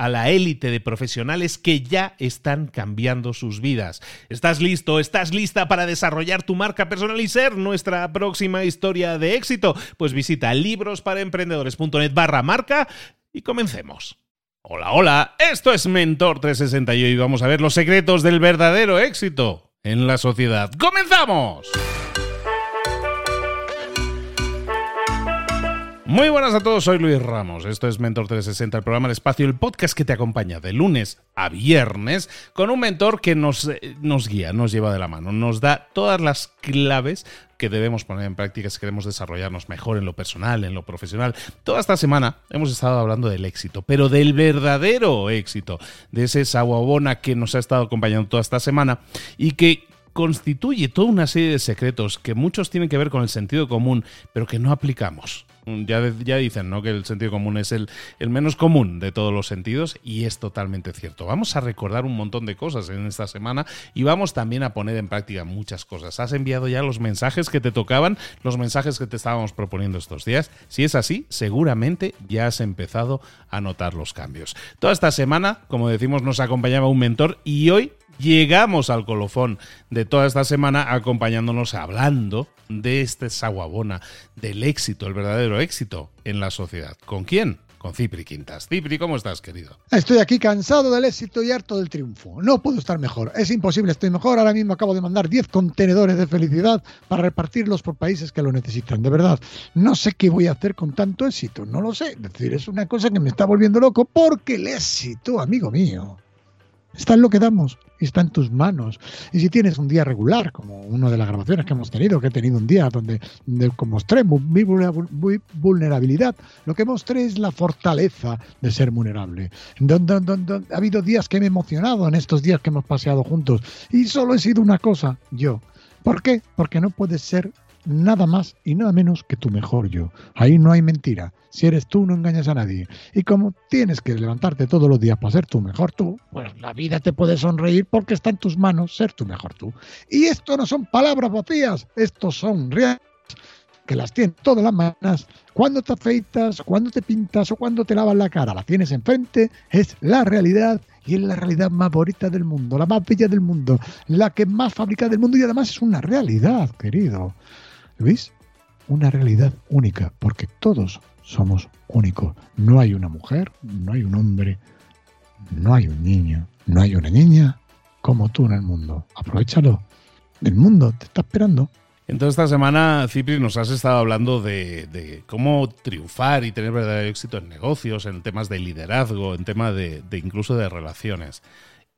a la élite de profesionales que ya están cambiando sus vidas. ¿Estás listo? ¿Estás lista para desarrollar tu marca personal y ser nuestra próxima historia de éxito? Pues visita librosparaemprendedores.net barra marca y comencemos. Hola, hola, esto es Mentor 360 y hoy vamos a ver los secretos del verdadero éxito en la sociedad. ¡Comenzamos! Muy buenas a todos, soy Luis Ramos. Esto es Mentor 360, el programa El Espacio, el podcast que te acompaña de lunes a viernes con un mentor que nos, eh, nos guía, nos lleva de la mano, nos da todas las claves que debemos poner en práctica si queremos desarrollarnos mejor en lo personal, en lo profesional. Toda esta semana hemos estado hablando del éxito, pero del verdadero éxito, de ese saguabona que nos ha estado acompañando toda esta semana y que constituye toda una serie de secretos que muchos tienen que ver con el sentido común, pero que no aplicamos. Ya, ya dicen ¿no? que el sentido común es el, el menos común de todos los sentidos y es totalmente cierto. Vamos a recordar un montón de cosas en esta semana y vamos también a poner en práctica muchas cosas. ¿Has enviado ya los mensajes que te tocaban, los mensajes que te estábamos proponiendo estos días? Si es así, seguramente ya has empezado a notar los cambios. Toda esta semana, como decimos, nos acompañaba un mentor y hoy llegamos al colofón de toda esta semana acompañándonos hablando de este saguabona, del éxito, el verdadero éxito en la sociedad. ¿Con quién? Con Cipri Quintas. Cipri, ¿cómo estás, querido? Estoy aquí cansado del éxito y harto del triunfo. No puedo estar mejor. Es imposible, estoy mejor. Ahora mismo acabo de mandar 10 contenedores de felicidad para repartirlos por países que lo necesitan. De verdad, no sé qué voy a hacer con tanto éxito. No lo sé. Es decir, es una cosa que me está volviendo loco porque el éxito, amigo mío, está en lo que damos está en tus manos. Y si tienes un día regular, como una de las grabaciones que hemos tenido, que he tenido un día donde, mostré mi vulnerabilidad, lo que mostré es la fortaleza de ser vulnerable. Donde, ha habido días que me he emocionado en estos días que hemos paseado juntos y solo he sido una cosa, yo. ¿Por qué? Porque no puedes ser nada más y nada menos que tu mejor yo. Ahí no hay mentira. Si eres tú, no engañas a nadie. Y como tienes que levantarte todos los días para ser tu mejor tú, pues la vida te puede sonreír porque está en tus manos ser tu mejor tú. Y esto no son palabras vacías, estos son reales que las tienes todas las mañanas, cuando te afeitas, cuando te pintas o cuando te lavas la cara, la tienes enfrente, es la realidad y es la realidad más bonita del mundo, la más bella del mundo, la que más fabrica del mundo y además es una realidad, querido. ¿Veis? Una realidad única, porque todos somos únicos. No hay una mujer, no hay un hombre, no hay un niño, no hay una niña como tú en el mundo. Aprovechalo. El mundo te está esperando. Entonces esta semana, Cipri, nos has estado hablando de, cómo triunfar y tener verdadero éxito en negocios, en temas de liderazgo, en temas de, de incluso de relaciones.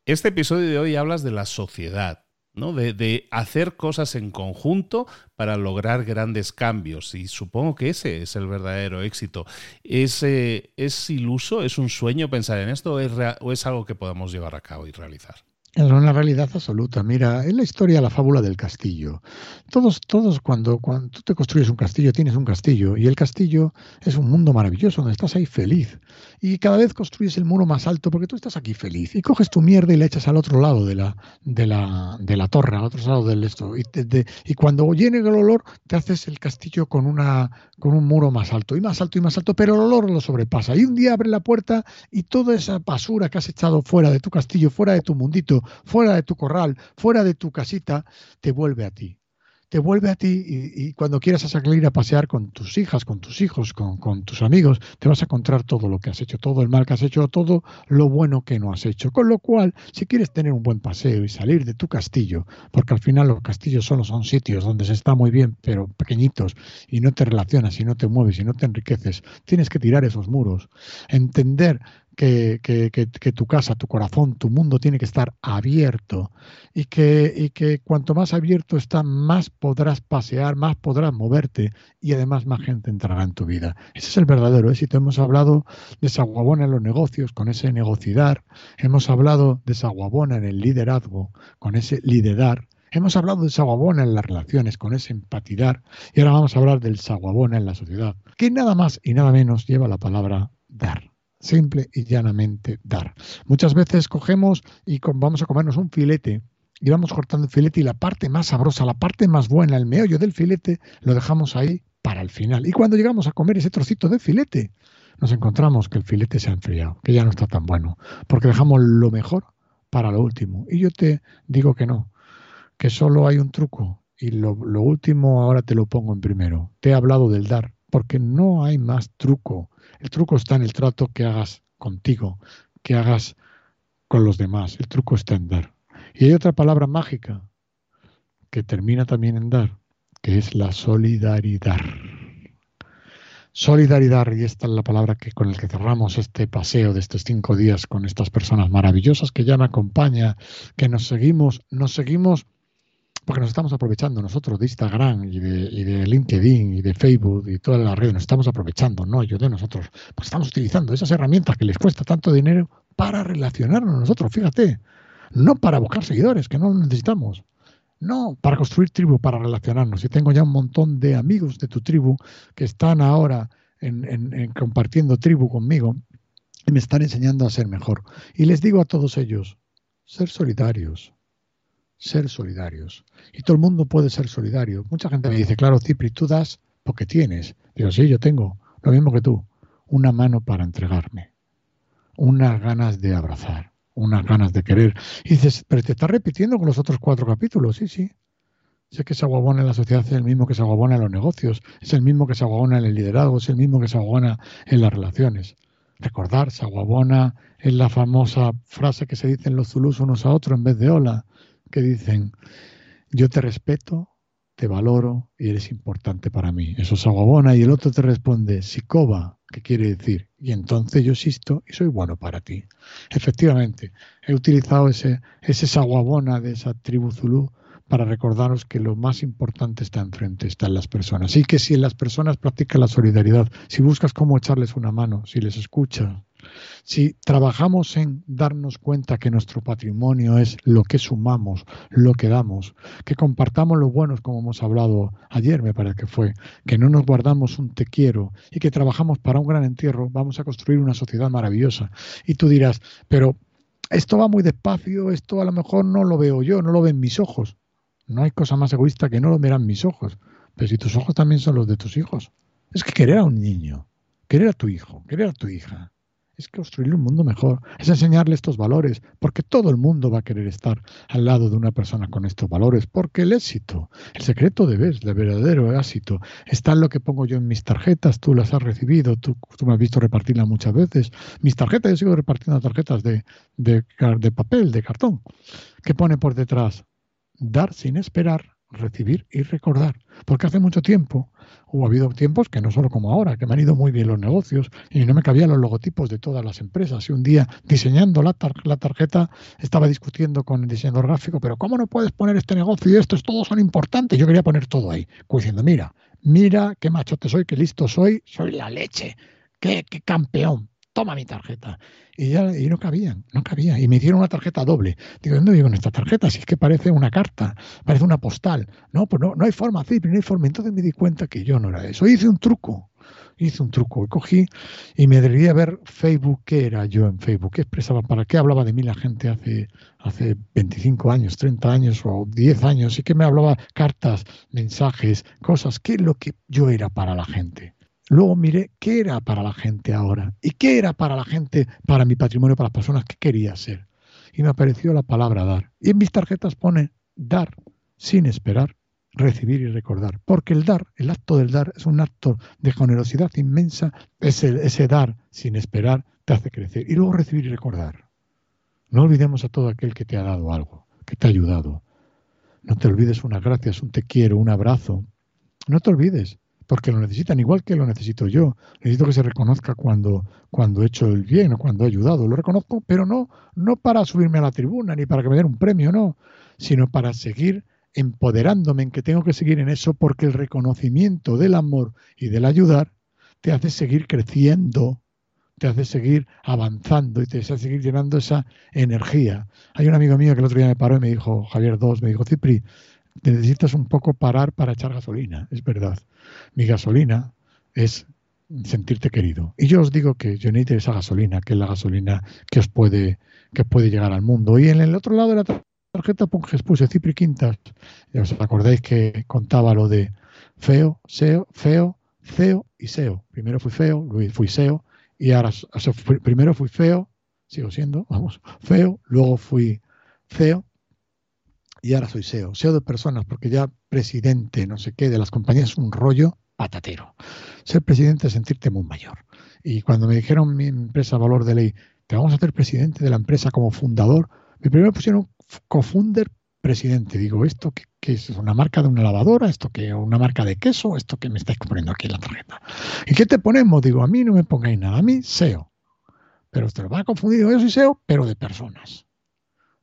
Este episodio de hoy hablas de la sociedad. ¿No? De, hacer cosas en conjunto para lograr grandes cambios. Y supongo que ese es el verdadero éxito. ¿Es, ¿es iluso? ¿Es un sueño pensar en esto o es, o es algo que podemos llevar a cabo y realizar? Es una realidad absoluta. Mira, en la historia la fábula del castillo. Todos, todos cuando, cuando tú te construyes un castillo, tienes un castillo, y el castillo es un mundo maravilloso donde estás ahí feliz. Y cada vez construyes el muro más alto porque tú estás aquí feliz. Y coges tu mierda y la echas al otro lado de la, de la, de la torre, al otro lado del esto. Y, cuando llene el olor, te haces el castillo con, una, con un muro más alto, y más alto y más alto, pero el olor lo sobrepasa. Y un día abre la puerta y toda esa basura que has echado fuera de tu castillo, fuera de tu mundito, fuera de tu corral, fuera de tu casita, te vuelve a ti. Te vuelve a ti y, cuando quieras salir a pasear con tus hijas, con tus hijos, con, con, tus amigos, te vas a encontrar todo lo que has hecho, todo el mal que has hecho, todo lo bueno que no has hecho. Con lo cual, si quieres tener un buen paseo y salir de tu castillo, porque al final los castillos solo son sitios donde se está muy bien, pero pequeñitos, y no te relacionas, y no te mueves, y no te enriqueces, tienes que tirar esos muros, entender que, que, que, tu casa, tu corazón, tu mundo tiene que estar abierto y que, y que cuanto más abierto está, más podrás pasear, más podrás moverte y además más gente entrará en tu vida. Ese es el verdadero éxito. Hemos hablado de Saguabona en los negocios, con ese negocidar. Hemos hablado de Saguabona en el liderazgo, con ese liderar. Hemos hablado de Saguabona en las relaciones, con ese empatizar. Y ahora vamos a hablar del Saguabona en la sociedad, que nada más y nada menos lleva la palabra dar simple y llanamente dar. Muchas veces cogemos y vamos a comernos un filete y vamos cortando el filete y la parte más sabrosa, la parte más buena, el meollo del filete, lo dejamos ahí para el final. Y cuando llegamos a comer ese trocito de filete, nos encontramos que el filete se ha enfriado, que ya no está tan bueno, porque dejamos lo mejor para lo último. Y yo te digo que no, que solo hay un truco y lo, lo último ahora te lo pongo en primero. Te he hablado del dar, porque no hay más truco el truco está en el trato que hagas contigo, que hagas con los demás. El truco está en dar. Y hay otra palabra mágica que termina también en dar, que es la solidaridad. Solidaridad, y esta es la palabra que con la que cerramos este paseo de estos cinco días con estas personas maravillosas que ya me acompañan, que nos seguimos, nos seguimos porque nos estamos aprovechando nosotros de Instagram y de, LinkedIn y de Facebook y todas las redes, nos estamos aprovechando, no yo de nosotros, pues estamos utilizando esas herramientas que les cuesta tanto dinero para relacionarnos nosotros, fíjate, no para buscar seguidores, que no necesitamos, no, para construir tribu, para relacionarnos. Y tengo ya un montón de amigos de tu tribu que están ahora en, compartiendo tribu conmigo y me están enseñando a ser mejor. Y les digo a todos ellos, ser solidarios, ser solidarios. Y todo el mundo puede ser solidario. Mucha gente me dice, claro, Cipri, tú das porque tienes. Digo, sí, yo tengo lo mismo que tú. Una mano para entregarme. Unas ganas de abrazar. Unas ganas de querer. Y dices, pero te estás repitiendo con los otros cuatro capítulos. Sí, sí. Sé que se aguabona en la sociedad es el mismo que se aguabona en los negocios, es el mismo que se aguabona en el liderazgo, es el mismo que se aguabona en las relaciones. Recordar, se aguabona en la famosa frase que se dicen los zulus unos a otros en vez de hola que dicen, yo te respeto, te valoro y eres importante para mí. Eso es aguabona y el otro te responde, Sikoba, que quiere decir, y entonces yo existo y soy bueno para ti. Efectivamente, he utilizado ese, ese saguabona de esa tribu zulú para recordaros que lo más importante está enfrente, está en las personas. Y que si las personas practican la solidaridad, si buscas cómo echarles una mano, si les escuchas, si trabajamos en darnos cuenta que nuestro patrimonio es lo que sumamos, lo que damos, que compartamos lo buenos, como hemos hablado ayer, me parece que fue, que no nos guardamos un te quiero y que trabajamos para un gran entierro, vamos a construir una sociedad maravillosa. Y tú dirás, pero esto va muy despacio, esto a lo mejor no lo veo yo, no lo ven mis ojos. No hay cosa más egoísta que no lo miran mis ojos. Pero si tus ojos también son los de tus hijos. Es que querer a un niño, querer a tu hijo, querer a tu hija, es construir un mundo mejor, es enseñarle estos valores, porque todo el mundo va a querer estar al lado de una persona con estos valores, porque el éxito, el secreto de ver, el verdadero éxito, está en lo que pongo yo en mis tarjetas, tú las has recibido, tú, me has visto repartirlas muchas veces, mis tarjetas, yo sigo repartiendo tarjetas de, de, de papel, de cartón, que pone por detrás, dar sin esperar, recibir y recordar. Porque hace mucho tiempo, hubo habido tiempos que no solo como ahora, que me han ido muy bien los negocios y no me cabían los logotipos de todas las empresas. Y un día, diseñando la, la tarjeta, estaba discutiendo con el diseñador gráfico, pero ¿cómo no puedes poner este negocio y estos todos son importantes? Yo quería poner todo ahí, diciendo, mira, mira qué machote soy, qué listo soy, soy la leche, qué, qué campeón. Toma mi tarjeta. Y ya y no cabían, no cabía. Y me dieron una tarjeta doble. Digo, ¿dónde digo en esta tarjeta? Si es que parece una carta, parece una postal. No, pues no, no hay forma, sí, no hay forma. Entonces me di cuenta que yo no era eso. Hice un truco hice un truco. Cogí y me debía a ver Facebook, qué era yo en Facebook, qué expresaba, para qué hablaba de mí la gente hace, hace 25 años, 30 años o 10 años, y que me hablaba cartas, mensajes, cosas, qué es lo que yo era para la gente. Luego miré qué era para la gente ahora y qué era para la gente, para mi patrimonio, para las personas, qué quería ser. Y me apareció la palabra dar. Y en mis tarjetas pone dar sin esperar recibir y recordar. Porque el dar, el acto del dar, es un acto de generosidad inmensa. Ese, ese dar sin esperar te hace crecer. Y luego recibir y recordar. No olvidemos a todo aquel que te ha dado algo, que te ha ayudado. No te olvides unas gracias, un te quiero, un abrazo. No te olvides, porque lo necesitan igual que lo necesito yo. Necesito que se reconozca cuando, cuando he hecho el bien o cuando he ayudado. Lo reconozco, pero no, no para subirme a la tribuna ni para que me den un premio, no, sino para seguir empoderándome en que tengo que seguir en eso porque el reconocimiento del amor y del ayudar te hace seguir creciendo, te hace seguir avanzando y te hace seguir llenando esa energía. Hay un amigo mío que el otro día me paró y me dijo, Javier II, me dijo, Cipri, necesitas un poco parar para echar gasolina. Es verdad. Mi gasolina es sentirte querido. Y yo os digo que yo necesito esa gasolina, que es la gasolina que os puede, que puede llegar al mundo. Y en el otro lado de la tarjeta puse Cipri Quintas. Os acordáis que contaba lo de feo, seo, feo, feo y seo. Primero fui feo, luego fui seo y ahora primero fui feo, sigo siendo, vamos, feo, luego fui feo y ahora soy SEO. SEO de personas, porque ya presidente, no sé qué, de las compañías es un rollo patatero. Ser presidente es sentirte muy mayor. Y cuando me dijeron mi empresa Valor de Ley, te vamos a hacer presidente de la empresa como fundador, mi primero pusieron cofunder presidente. Digo, ¿esto qué, es? ¿Una marca de una lavadora? ¿Esto qué? ¿Una marca de queso? ¿Esto que me estáis poniendo aquí en la tarjeta? ¿Y qué te ponemos? Digo, a mí no me pongáis nada, a mí SEO. Pero usted lo va a confundir, yo soy SEO, pero de personas.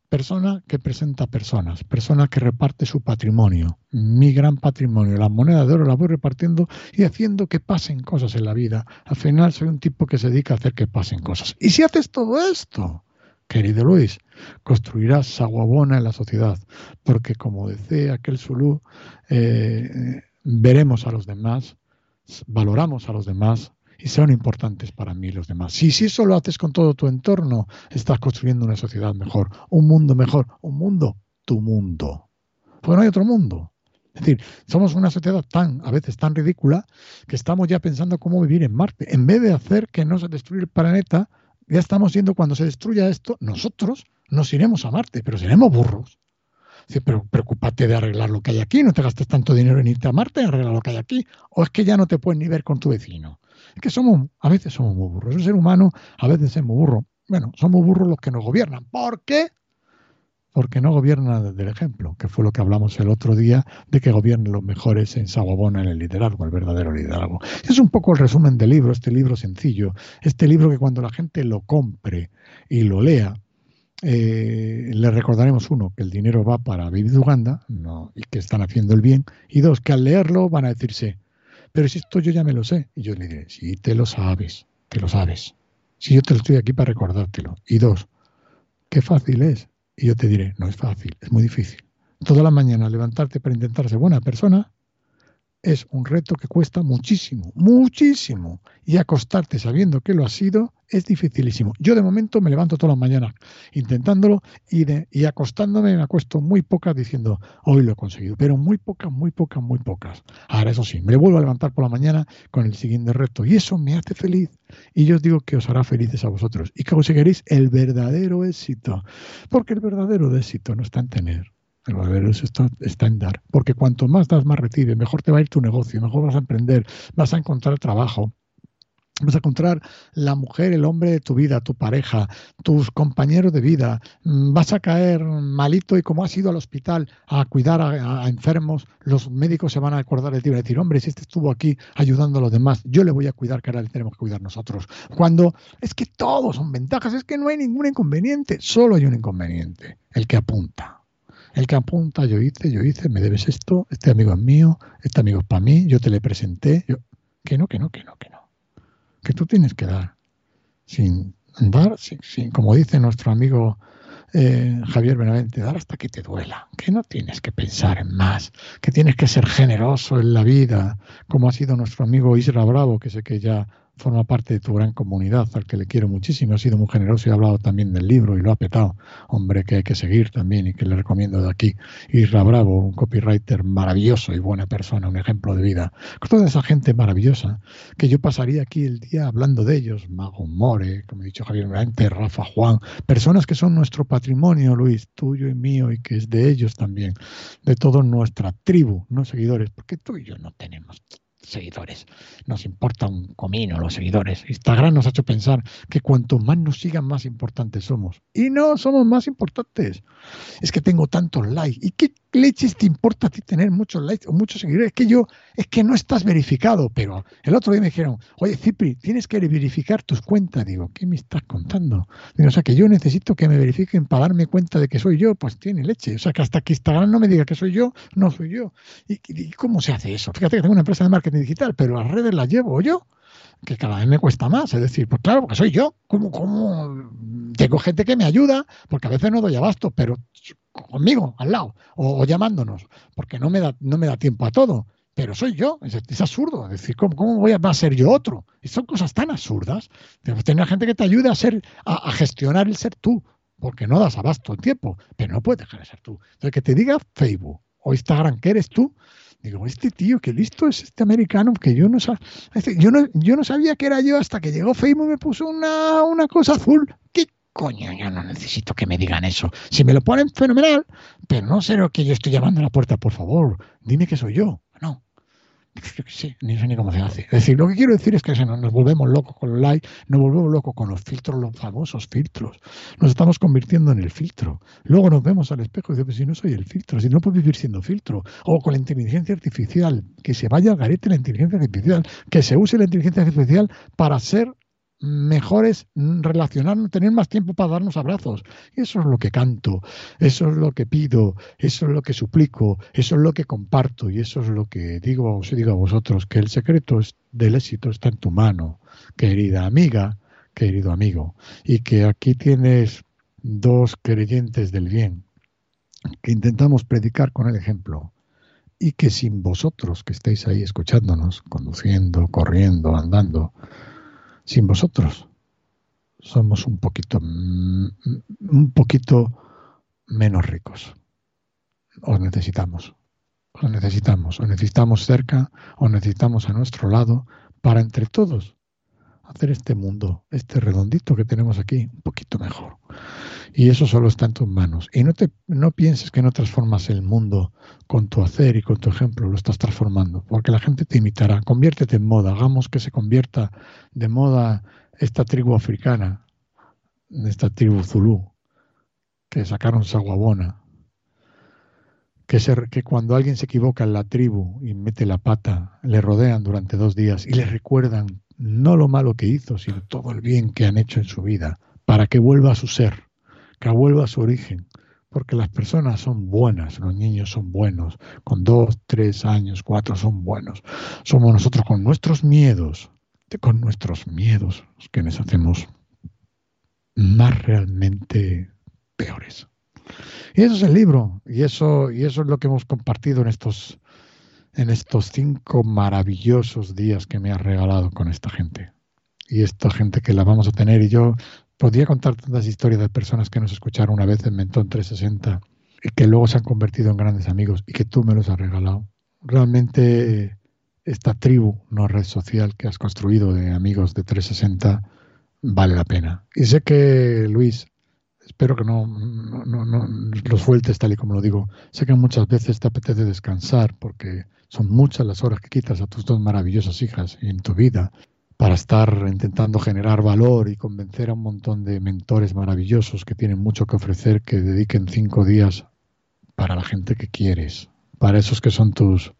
Persona que presenta personas, persona que reparte su patrimonio, mi gran patrimonio, la moneda de oro la voy repartiendo y haciendo que pasen cosas en la vida. Al final soy un tipo que se dedica a hacer que pasen cosas. Y si haces todo esto, Querido Luis, construirás saguabona en la sociedad, porque como decía aquel Zulú, eh, veremos a los demás, valoramos a los demás y son importantes para mí los demás. Si, si eso lo haces con todo tu entorno, estás construyendo una sociedad mejor, un mundo mejor, un mundo, tu mundo. Porque no hay otro mundo. Es decir, somos una sociedad tan, a veces tan ridícula, que estamos ya pensando cómo vivir en Marte. En vez de hacer que no se destruya el planeta, ya estamos viendo cuando se destruya esto, nosotros nos iremos a Marte, pero seremos burros. pero preocúpate de arreglar lo que hay aquí, no te gastes tanto dinero en irte a Marte, arreglar lo que hay aquí, o es que ya no te puedes ni ver con tu vecino. Es que somos, a veces somos muy burros. Un ser humano a veces es muy burro. Bueno, somos burros los que nos gobiernan. ¿Por qué? porque no gobierna desde el ejemplo, que fue lo que hablamos el otro día de que gobiernen los mejores en Sabobona en el liderazgo, el verdadero liderazgo. Es un poco el resumen del libro, este libro sencillo, este libro que cuando la gente lo compre y lo lea, eh, le recordaremos uno, que el dinero va para Vivid Uganda no, y que están haciendo el bien, y dos, que al leerlo van a decirse, pero si esto yo ya me lo sé, y yo le diré, si te lo sabes, te lo sabes, si yo te lo estoy aquí para recordártelo, y dos, qué fácil es, y yo te diré, no es fácil, es muy difícil. Toda la mañana levantarte para intentar ser buena persona es un reto que cuesta muchísimo, muchísimo. Y acostarte sabiendo que lo has sido es dificilísimo. Yo de momento me levanto todas las mañanas intentándolo y, de, y acostándome me acuesto muy pocas diciendo, hoy lo he conseguido, pero muy pocas, muy pocas, muy pocas. Ahora eso sí, me vuelvo a levantar por la mañana con el siguiente reto y eso me hace feliz. Y yo os digo que os hará felices a vosotros y que conseguiréis el verdadero éxito, porque el verdadero éxito no está en tener, el verdadero éxito está en dar, porque cuanto más das, más recibes, mejor te va a ir tu negocio, mejor vas a emprender, vas a encontrar trabajo, Vas a encontrar la mujer, el hombre de tu vida, tu pareja, tus compañeros de vida. Mm, vas a caer malito y como has ido al hospital a cuidar a, enfermos, los médicos se van a acordar de ti y decir, hombre, si este estuvo aquí ayudando a los demás, yo le voy a cuidar, que ahora le tenemos que cuidar nosotros. Cuando es que todos son ventajas, es que no hay ningún inconveniente, solo hay un inconveniente, el que apunta. El que apunta, yo hice, yo hice, me debes esto, este amigo es mío, este amigo es para mí, yo te le presenté, yo... que no, que no, que no, que no que tú tienes que dar. sin dar, sin, como dice nuestro amigo eh, Javier Benavente, dar hasta que te duela, que no tienes que pensar en más, que tienes que ser generoso en la vida, como ha sido nuestro amigo Isra Bravo, que sé que ya forma parte de tu gran comunidad, al que le quiero muchísimo, ha sido muy generoso y ha hablado también del libro y lo ha petado. Hombre, que hay que seguir también y que le recomiendo de aquí. Isra Bravo, un copywriter maravilloso y buena persona, un ejemplo de vida. Toda esa gente maravillosa, que yo pasaría aquí el día hablando de ellos, Mago More, como he dicho Javier Morante, Rafa Juan, personas que son nuestro patrimonio, Luis, tuyo y mío, y que es de ellos también, de toda nuestra tribu, no seguidores, porque tú y yo no tenemos seguidores. Nos importa un comino los seguidores. Instagram nos ha hecho pensar que cuanto más nos sigan, más importantes somos. Y no somos más importantes. Es que tengo tantos likes. ¿Y qué leches te importa a ti tener muchos likes o muchos seguidores? Es que yo, es que no estás verificado. Pero el otro día me dijeron, oye, Cipri, tienes que verificar tus cuentas. Digo, ¿qué me estás contando? O sea, que yo necesito que me verifiquen para darme cuenta de que soy yo. Pues tiene leche. O sea, que hasta que Instagram no me diga que soy yo, no soy yo. ¿Y, y cómo se hace eso? Fíjate que tengo una empresa de marketing digital, pero las redes las llevo yo, que cada vez me cuesta más. Es decir, pues claro, porque soy yo. ¿Cómo, cómo? Tengo gente que me ayuda, porque a veces no doy abasto, pero conmigo, al lado, o, llamándonos, porque no me, da, no me da tiempo a todo. Pero soy yo, es, absurdo. Es decir, ¿cómo, cómo voy a, ser yo otro? Y son cosas tan absurdas. Tener gente que te ayude a, ser, a, gestionar el ser tú, porque no das abasto en tiempo, pero no puedes dejar de ser tú. Entonces, que te diga Facebook o Instagram que eres tú, Digo, este tío, qué listo es este americano, que yo no, este, yo no, yo no sabía que era yo hasta que llegó Facebook y me puso una, una cosa azul. ¿Qué coño? Yo no necesito que me digan eso. Si me lo ponen, fenomenal, pero no sé lo que yo estoy llamando a la puerta, por favor, dime que soy yo. No, Sí, ni sé ni cómo se hace. Es decir, lo que quiero decir es que nos volvemos locos con los likes, nos volvemos locos con los filtros, los famosos filtros. Nos estamos convirtiendo en el filtro. Luego nos vemos al espejo y decimos, si no soy el filtro, si no puedo vivir siendo filtro. O con la inteligencia artificial, que se vaya al garete la inteligencia artificial, que se use la inteligencia artificial para ser mejores relacionarnos, tener más tiempo para darnos abrazos. Eso es lo que canto, eso es lo que pido, eso es lo que suplico, eso es lo que comparto y eso es lo que digo, digo a vosotros, que el secreto del éxito está en tu mano, querida amiga, querido amigo, y que aquí tienes dos creyentes del bien, que intentamos predicar con el ejemplo y que sin vosotros que estáis ahí escuchándonos, conduciendo, corriendo, andando, sin vosotros somos un poquito, un poquito menos ricos. Os necesitamos, os necesitamos, os necesitamos cerca, os necesitamos a nuestro lado para entre todos hacer este mundo, este redondito que tenemos aquí, un poquito mejor. Y eso solo está en tus manos. Y no, te, no pienses que no transformas el mundo con tu hacer y con tu ejemplo, lo estás transformando, porque la gente te imitará. Conviértete en moda, hagamos que se convierta de moda esta tribu africana, esta tribu zulú, que sacaron Saguabona, que, que cuando alguien se equivoca en la tribu y mete la pata, le rodean durante dos días y le recuerdan no lo malo que hizo, sino todo el bien que han hecho en su vida, para que vuelva a su ser, que vuelva a su origen, porque las personas son buenas, los niños son buenos, con dos, tres años, cuatro son buenos. Somos nosotros con nuestros miedos, con nuestros miedos, que nos hacemos más realmente peores. Y eso es el libro, y eso, y eso es lo que hemos compartido en estos en estos cinco maravillosos días que me has regalado con esta gente. Y esta gente que la vamos a tener. Y yo podría contar tantas historias de personas que nos escucharon una vez en Mentón 360 y que luego se han convertido en grandes amigos y que tú me los has regalado. Realmente esta tribu, no red social que has construido de amigos de 360, vale la pena. Y sé que, Luis, espero que no, no, los sueltes tal y como lo digo. Sé que muchas veces te apetece descansar porque son muchas las horas que quitas a tus dos maravillosas hijas en tu vida para estar intentando generar valor y convencer a un montón de mentores maravillosos que tienen mucho que ofrecer, que dediquen cinco días para la gente que quieres, para esos que son tus,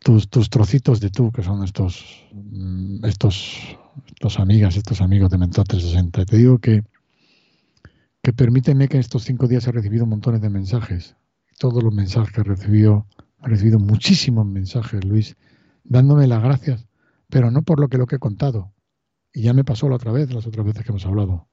tus, tus trocitos de tú, que son estos, mm, estos, estos amigas, estos amigos de Mentor 360. te digo que, que permíteme que en estos cinco días he recibido montones de mensajes. Todos los mensajes que he recibido He recibido muchísimos mensajes, Luis, dándome las gracias, pero no por lo que lo que he contado, y ya me pasó la otra vez, las otras veces que hemos hablado,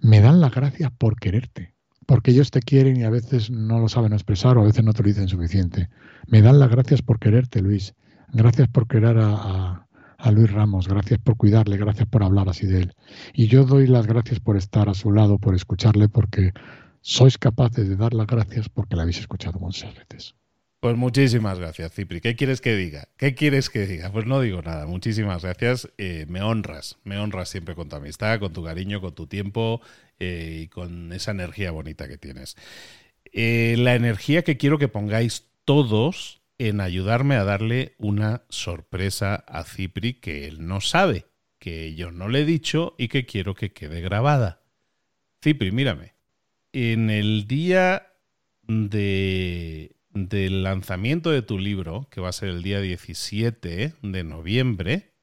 me dan las gracias por quererte, porque ellos te quieren y a veces no lo saben expresar o a veces no te lo dicen suficiente. Me dan las gracias por quererte, Luis. Gracias por querer a, a Luis Ramos, gracias por cuidarle, gracias por hablar así de él. Y yo doy las gracias por estar a su lado, por escucharle, porque sois capaces de dar las gracias porque la habéis escuchado muchas veces. Pues muchísimas gracias, Cipri. ¿Qué quieres que diga? ¿Qué quieres que diga? Pues no digo nada. Muchísimas gracias. Eh, me honras, me honras siempre con tu amistad, con tu cariño, con tu tiempo eh, y con esa energía bonita que tienes. Eh, la energía que quiero que pongáis todos en ayudarme a darle una sorpresa a Cipri que él no sabe, que yo no le he dicho y que quiero que quede grabada. Cipri, mírame. En el día de del lanzamiento de tu libro, que va a ser el día 17 de noviembre,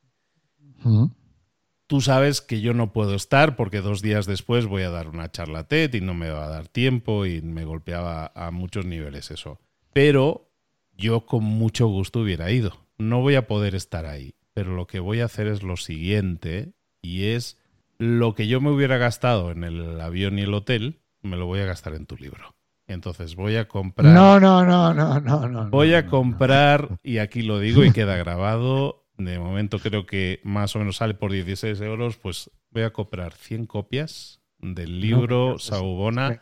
tú sabes que yo no puedo estar porque dos días después voy a dar una charla TED y no me va a dar tiempo y me golpeaba a muchos niveles eso. Pero yo con mucho gusto hubiera ido. No voy a poder estar ahí, pero lo que voy a hacer es lo siguiente y es lo que yo me hubiera gastado en el avión y el hotel, me lo voy a gastar en tu libro. Entonces voy a comprar. No, no, no, no, no, no. Voy a comprar, y aquí lo digo y queda grabado. De momento creo que más o menos sale por 16 euros. Pues voy a comprar 100 copias del libro Saubona.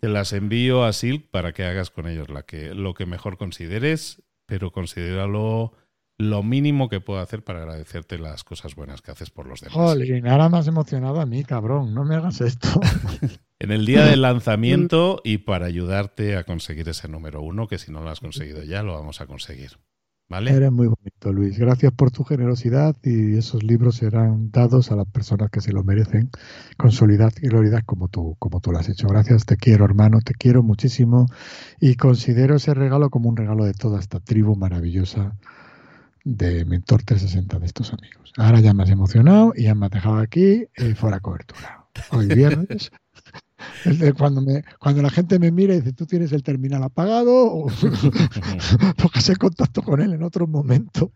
Te las envío a Silk para que hagas con ellos la que, lo que mejor consideres, pero considéralo lo mínimo que puedo hacer para agradecerte las cosas buenas que haces por los demás. Joder, ahora más emocionado a mí, cabrón. No me hagas esto. en el día del lanzamiento y para ayudarte a conseguir ese número uno, que si no lo has conseguido ya, lo vamos a conseguir. ¿Vale? Eres muy bonito, Luis. Gracias por tu generosidad y esos libros serán dados a las personas que se lo merecen con solidaridad y gloria como tú, como tú lo has hecho. Gracias, te quiero, hermano, te quiero muchísimo y considero ese regalo como un regalo de toda esta tribu maravillosa de Mentor 360 de estos amigos. Ahora ya me has emocionado y ya me has dejado aquí y fuera cobertura. Hoy viernes. cuando, me, cuando la gente me mira y dice, tú tienes el terminal apagado, o porque se contacto con él en otro momento.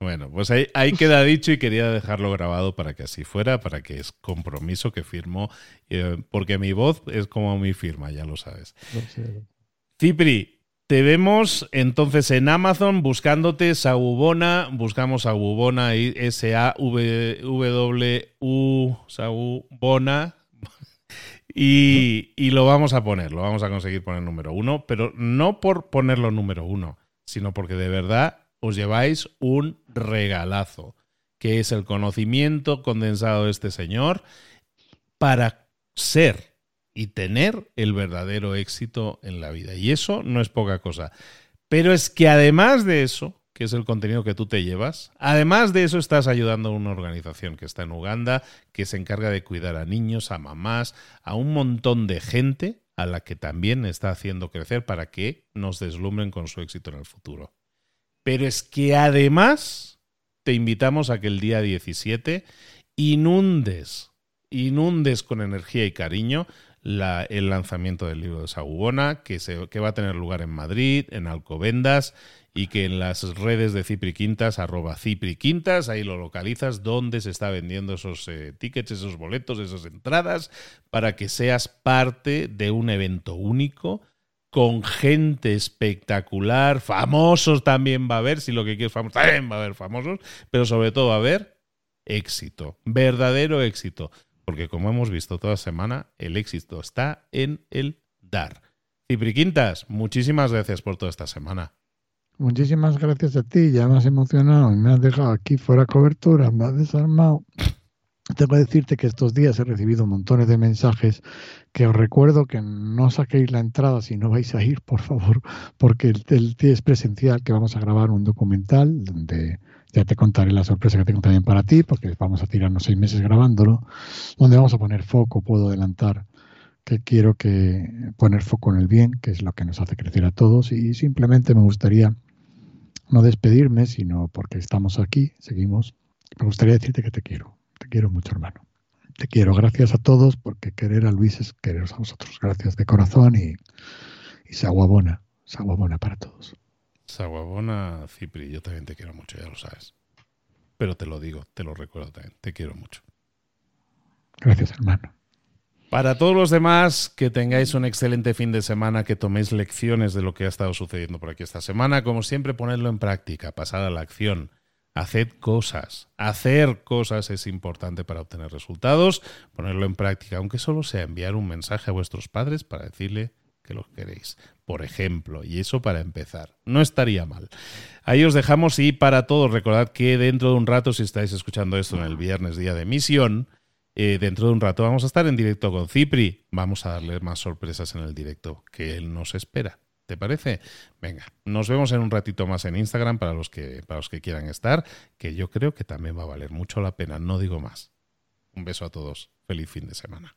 Bueno, pues ahí, ahí, queda dicho y quería dejarlo grabado para que así fuera, para que es compromiso que firmo, eh, porque mi voz es como mi firma, ya lo sabes. Cipri, te vemos entonces en Amazon buscándote Saubona, buscamos Saubona S-A-W-U, Saubona, y, y lo vamos a poner, lo vamos a conseguir poner número uno, pero no por ponerlo número uno, sino porque de verdad os lleváis un regalazo, que es el conocimiento condensado de este señor para ser y tener el verdadero éxito en la vida. Y eso no es poca cosa. Pero es que además de eso, que es el contenido que tú te llevas, además de eso estás ayudando a una organización que está en Uganda, que se encarga de cuidar a niños, a mamás, a un montón de gente a la que también está haciendo crecer para que nos deslumbren con su éxito en el futuro. Pero es que además te invitamos a que el día 17 inundes, inundes con energía y cariño el lanzamiento del libro de Sagubona, que, se, que va a tener lugar en Madrid, en Alcobendas, y que en las redes de Cipri Quintas, arroba Cipri Quintas, ahí lo localizas, donde se está vendiendo esos eh, tickets, esos boletos, esas entradas, para que seas parte de un evento único con gente espectacular, famosos también va a haber, si lo que quieres famosos, también va a haber famosos, pero sobre todo va a haber éxito, verdadero éxito porque como hemos visto toda semana, el éxito está en el dar. Cipri Quintas, muchísimas gracias por toda esta semana. Muchísimas gracias a ti, ya me has emocionado y me has dejado aquí fuera cobertura, me has desarmado. Tengo que decirte que estos días he recibido montones de mensajes que os recuerdo que no saquéis la entrada si no vais a ir, por favor, porque el, el es presencial que vamos a grabar un documental donde ya te contaré la sorpresa que tengo también para ti, porque vamos a tirarnos seis meses grabándolo, donde vamos a poner foco, puedo adelantar que quiero que poner foco en el bien, que es lo que nos hace crecer a todos, y simplemente me gustaría no despedirme, sino porque estamos aquí, seguimos, me gustaría decirte que te quiero, te quiero mucho hermano. Te quiero, gracias a todos, porque querer a Luis es quereros a vosotros. Gracias de corazón y, y saguabona, saguabona para todos. Saguabona, Cipri, yo también te quiero mucho, ya lo sabes. pero te lo digo, te lo recuerdo también. Te quiero mucho. Gracias, hermano. Para todos los demás, que tengáis un excelente fin de semana, que toméis lecciones de lo que ha estado sucediendo por aquí esta semana. Como siempre, ponerlo en práctica, pasar a la acción. Haced cosas. Hacer cosas es importante para obtener resultados. Ponerlo en práctica, aunque solo sea enviar un mensaje a vuestros padres para decirle que los queréis. Por ejemplo, y eso para empezar. No estaría mal. Ahí os dejamos y para todos recordad que dentro de un rato, si estáis escuchando esto en el viernes día de emisión, eh, dentro de un rato vamos a estar en directo con Cipri. Vamos a darle más sorpresas en el directo que él nos espera. ¿Te parece? Venga, nos vemos en un ratito más en Instagram para los que, para los que quieran estar, que yo creo que también va a valer mucho la pena, no digo más. Un beso a todos. Feliz fin de semana.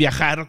viajar